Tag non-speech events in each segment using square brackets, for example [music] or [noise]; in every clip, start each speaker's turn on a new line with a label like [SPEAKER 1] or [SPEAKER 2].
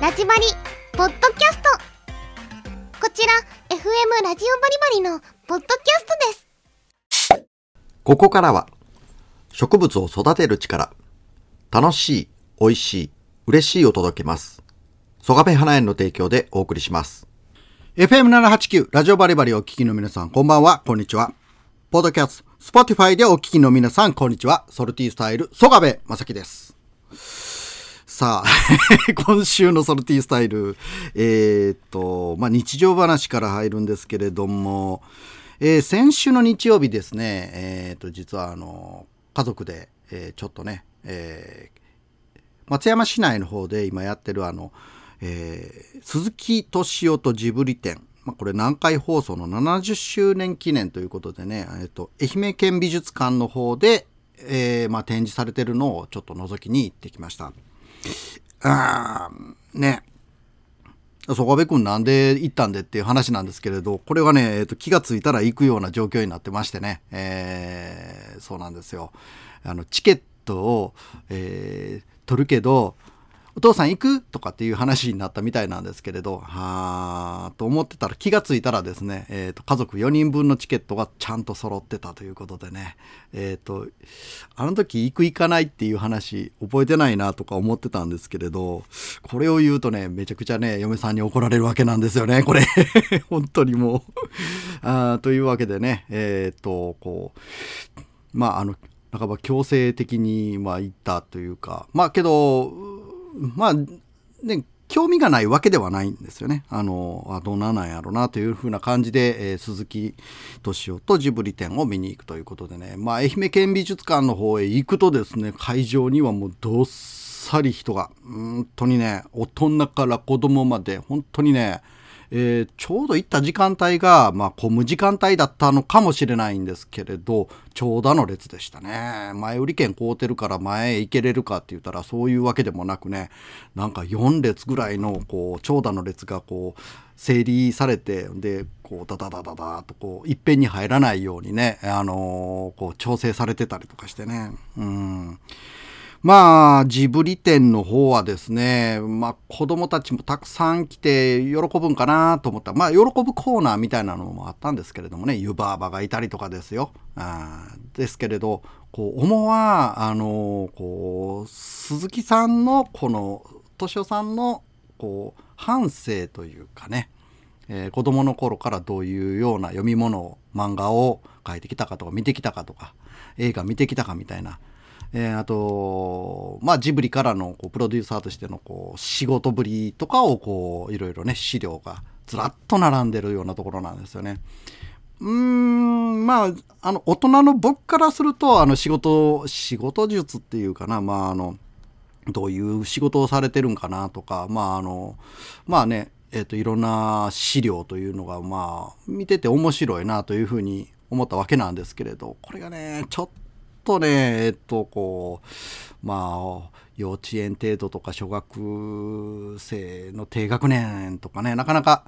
[SPEAKER 1] ラジバリポッドキャストこちら FM ラジオバリバリのポッドキャストです
[SPEAKER 2] ここからは植物を育てる力楽しい、美味しい、嬉しいを届けます。ソガベ花園の提供でお送りします。
[SPEAKER 3] FM789 ラジオバリバリをお聞きの皆さん、こんばんは、こんにちは。ポッドキャスト、 Spotify でお聞きの皆さん、こんにちは。ソルティースタイル、曽我部正樹です。さあ、[laughs] 今週のソルティースタイル、えーっと、まあ、日常話から入るんですけれども、えー先週の日曜日ですね、えーっと、実はあの、家族で、えちょっとね、え松山市内の方で今やってるあの、え鈴木敏夫とジブリ展、まあ、これ南海放送の70周年記念ということでね、えっと愛媛県美術館の方で、えまあ、展示されてるのをちょっと覗きに行ってきました。あーね。曽我部君なんで行ったんでっていう話なんですけれどこれはね、えーと気がついたら行くような状況になってましてね、えーそうなんですよ。あのチケットを、えー取るけどお父さん行く？とかっていう話になったみたいなんですけれどはーと思ってたら気がついたらですね、えーと家族4人分のチケットがちゃんと揃ってたということでねえっ、とあの時行く行かないっていう話覚えてないなとか思ってたんですけれどこれを言うとねめちゃくちゃね嫁さんに怒られるわけなんですよねこれ。[laughs] 本当にもう。あというわけでねえっ、とこうまああの半ば強制的にまあ行ったというかまあけどまあね興味がないわけではないんですよね。あのあどうななんやろなというふうな感じで、えー鈴木敏夫とジブリ展を見に行くということでね、まあ、愛媛県美術館の方へ行くとですね会場にはもうどっさり人が本当にね大人から子供まで本当にねえーちょうど行った時間帯が、まあ、混む時間帯だったのかもしれないんですけれど長蛇の列でしたね。前売り券買うてるから前へ行けれるかって言ったらそういうわけでもなくねなんか4列ぐらいのこう長蛇の列がこう整理されてでこうダダダダダとこういっぺんに入らないようにね、あのーこう調整されてたりとかしてね。うん。まあ、ジブリ展の方はですね、まあ、子供たちもたくさん来て喜ぶんかなと思った、まあ、喜ぶコーナーみたいなのもあったんですけれどもね、湯婆婆がいたりとかですよ。あですけれど、こう、主は、あの、こう、鈴木さんの、この、敏夫さんの、こう、半生というかね、えー子供の頃からどういうような読み物漫画を書いてきたかとか見てきたかとか映画見てきたかみたいな、えーあとまあジブリからのこうプロデューサーとしてのこう仕事ぶりとかをこういろいろね資料がずらっと並んでるようなところなんですよね。うーんまああの大人の僕からするとあの仕事仕事術っていうかなまああのどういう仕事をされてるんかなとかまああのまあねえっ、といろんな資料というのがまあ見てて面白いなというふうに思ったわけなんですけれどこれがねちょっとねえっ、とこうまあ幼稚園程度とか小学生の低学年とかねなかなか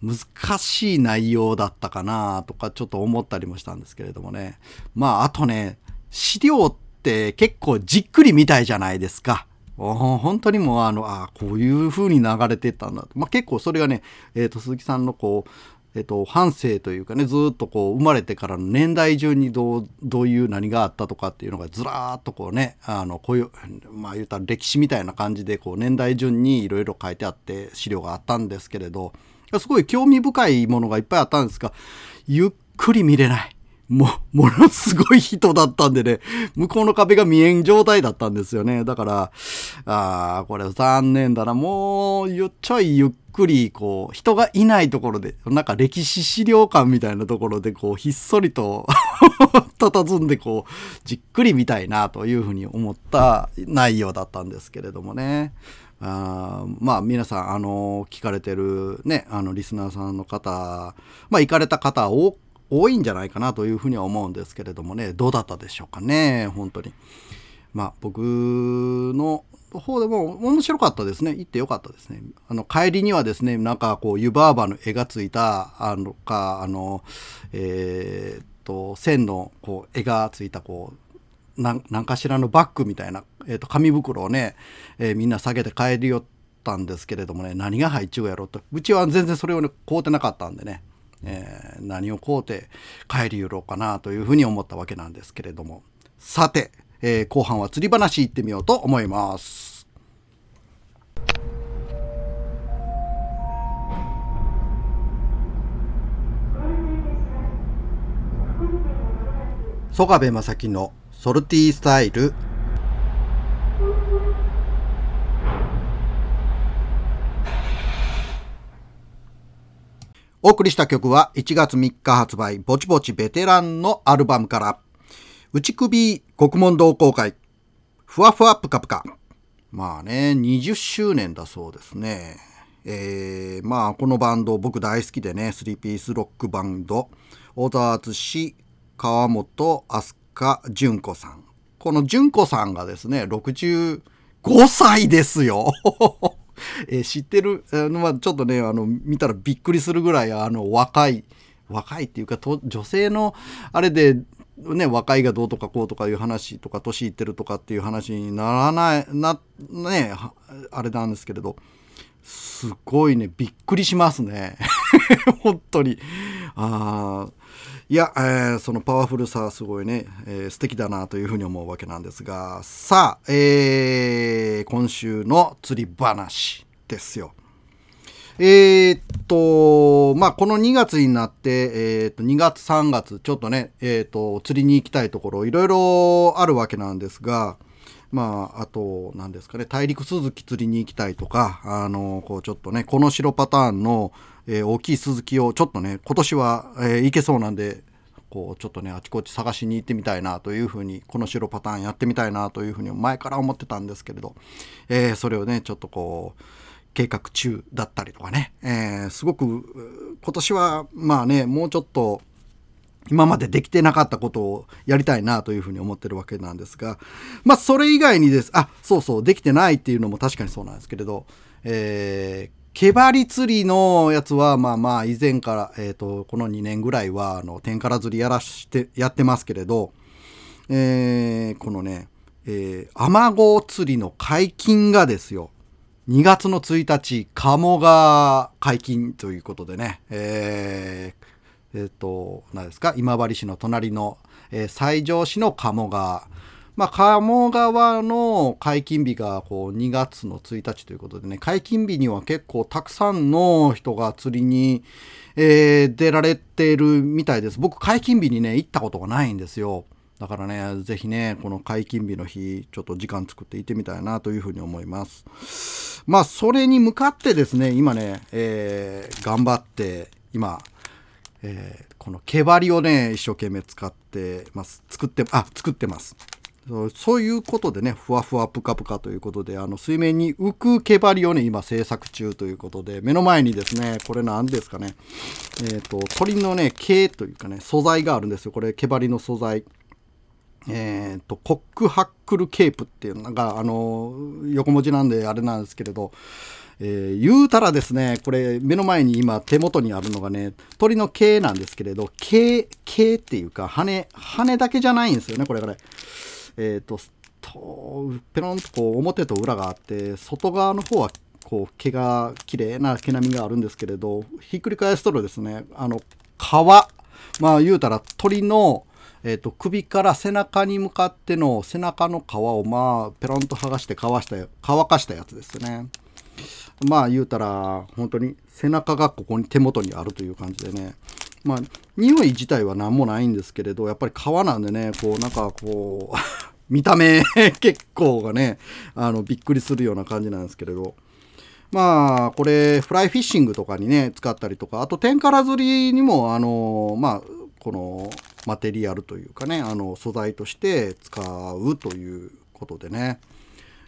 [SPEAKER 3] 難しい内容だったかなとかちょっと思ったりもしたんですけれどもねまああとね資料って結構じっくり見たいじゃないですか。本当にもうあのあこういう風に流れてたんだ、まあ、結構それがね、えー、と鈴木さんのこう、えっ、と半生というかねずっとこう生まれてからの年代順にどうどういう何があったとかっていうのがずらーっとこうねあのこういうまあ言うたら歴史みたいな感じでこう年代順にいろいろ書いてあって資料があったんですけれどすごい興味深いものがいっぱいあったんですがゆっくり見れない。も、[laughs] ものすごい人だったんでね、向こうの壁が見えん状態だったんですよね。だから、ああ、これ残念だな。もう、よちょいゆっくり、こう、人がいないところで、なんか歴史資料館みたいなところで、こう、ひっそりと [laughs] 佇んで、こう、じっくり見たいなというふうに思った内容だったんですけれどもね。あまあ皆さんあの聞かれてるねあのリスナーさんの方まあ行かれた方多多いんじゃないかなというふうには思うんですけれどもね。どうだったでしょうかね本当に。まあ僕の方でも面白かったですね。行ってよかったですね。あの帰りにはですねなんかこう湯婆婆の絵がついたあのかあのえーっと線のこう絵がついたこうなんなんかしらのバッグみたいな、えー、と紙袋をね、えーみんな下げて帰りよったんですけれどもね何が入っちゅうやろうと。うちは全然それをね買うてなかったんでね、えー、何を買うて帰り寄ろうかなというふうに思ったわけなんですけれどもさて、えー、後半は釣り話行ってみようと思います。曽我部正樹のソルティースタイルお送りした曲は1月3日発売ぼちぼちベテランのアルバムから。内首国門同好会。ふわふわぷかぷか。まあね20周年だそうですね。えー、まあこのバンド僕大好きでね3ピースロックバンド。小沢敦川本飛鳥純子さん。この純子さんがですね、65歳ですよ。え知ってる、あのまあ、ちょっとね、あの、見たらびっくりするぐらい、あの、若い、若いっていうか、女性の、あれで、ね、若いがどうとかこうとかいう話とか、年いってるとかっていう話にならない、な、ね、あれなんですけれど、すごいね、びっくりしますね。[laughs] 本当に。あ、いや、えー、そのパワフルさはすごいね、えー、素敵だなというふうに思うわけなんですが、さあ、えー、今週の釣り話ですよ。えー、っと、まあ、この2月になって、えー、っと、2月3月、ちょっとね、えー、っと、釣りに行きたいところ、いろいろあるわけなんですが、まあ、あと、何ですかね、大陸鈴木釣りに行きたいとか、あの、こう、ちょっとね、この白パターンの、え、大きいスズキをちょっとね今年は、えー、いけそうなんでこうちょっとねあちこち探しに行ってみたいなというふうにこの白パターンやってみたいなというふうに前から思ってたんですけれど、えー、それをねちょっとこう計画中だったりとかね、えー、すごく今年はまあねもうちょっと今までできてなかったことをやりたいなというふうに思ってるわけなんですがまあそれ以外にです。あそうそうできてないっていうのも確かにそうなんですけれど、えー、毛針釣りのやつは、まあまあ、以前から、えっ、ー、と、この2年ぐらいは、あの、天から釣りやらして、やってますけれど、えー、このね、えー、アマゴ釣りの解禁がですよ、2月の1日、鴨が解禁ということでね、えー、えー、と、何ですか、今治市の隣の、えー、西条市の鴨川、まあ、鴨川の解禁日がこう2月の1日ということでね、解禁日には結構たくさんの人が釣りに、えー、出られているみたいです。僕、解禁日にね、行ったことがないんですよ。だからね、ぜひね、この解禁日の日、ちょっと時間作って行ってみたいなというふうに思います。まあ、それに向かってですね、今ね、えー、頑張って、今、えー、この毛針をね、一生懸命使ってます。作って、あ、作ってます。そういうことでね、ふわふわぷかぷかということで、あの水面に浮く毛針をね、今制作中ということで、目の前にですね、これ何ですかね、えっ、ー、と、鳥のね、毛というかね、素材があるんですよ。これ、毛針の素材。えっ、ー、と、コックハックルケープっていうのが、あの、横文字なんであれなんですけれど、えー、言うたらですね、これ目の前に今手元にあるのがね、鳥の毛なんですけれど、毛、毛っていうか羽、羽だけじゃないんですよね、これがね。えっ、ー、ととペロンとこう表と裏があって外側の方はこう毛が綺麗な毛並みがあるんですけれどひっくり返すとですねあの皮まあ言うたら鳥の、えーと、首から背中に向かっての背中の皮をまあペロンと剥がして乾した乾かしたやつですね。まあ言うたら本当に背中がここに手元にあるという感じでね。まあ匂い自体は何もないんですけれどやっぱり皮なんでねこうなんかこう [laughs] 見た目 [laughs] 結構がねあのびっくりするような感じなんですけれど。まあこれフライフィッシングとかにね使ったりとかあと天から釣りにもあのまあこのマテリアルというかねあの素材として使うということでね。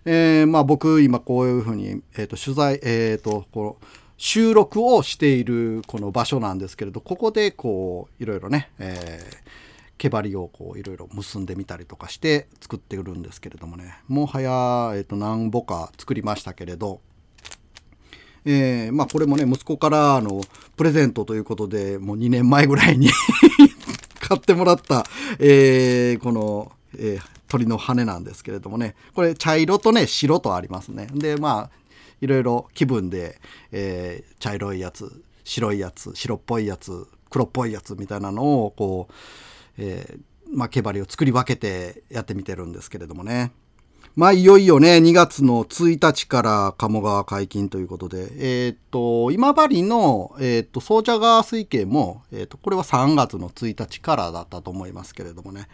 [SPEAKER 3] えー、まあ僕今こういうふうに、えー、と取材え、ー、とこの収録をしているこの場所なんですけれどここでこういろいろね、えー毛針をこういろいろ結んでみたりとかして作ってるんですけれどもね。もはや、えー、と何ぼか作りましたけれど、えー、まあこれもね息子からのプレゼントということでもう2年前ぐらいに [laughs] 買ってもらった、えー、この、えー、鳥の羽なんですけれどもねこれ茶色とね白とありますねでまあいろいろ気分で、えー茶色いやつ、白いやつ、白っぽいやつ、黒っぽいやつみたいなのを、こう、えーまあ、毛針を作り分けてやってみてるんですけれどもね。まあ、いよいよね、2月の1日から鴨川解禁ということで、えーっと、今治の、えーっと、総茶川水系も、えーっと、これは3月の1日からだったと思いますけれどもね。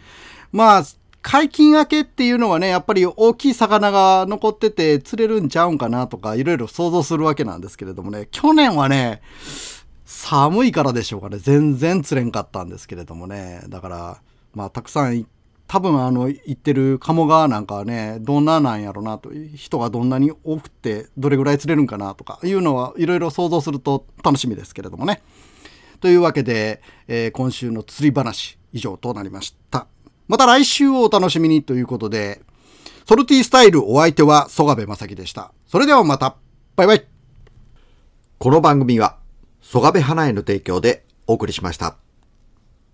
[SPEAKER 3] まあ、解禁明けっていうのはね、やっぱり大きい魚が残ってて釣れるんちゃうんかなとか、いろいろ想像するわけなんですけれどもね、去年はね、寒いからでしょうかね、全然釣れんかったんですけれどもね、だから、まあ、たくさんい多分あの行ってる鴨川なんかはねどんななんやろなと人がどんなに多くてどれぐらい釣れるんかなとかいうのはいろいろ想像すると楽しみですけれどもね。というわけで、えー今週の釣り話以上となりました。また来週をお楽しみにということでソルティスタイルお相手は曽我部正樹でした。それではまたバイバイ
[SPEAKER 2] この番組は、曽我部花への提供でお送りしました。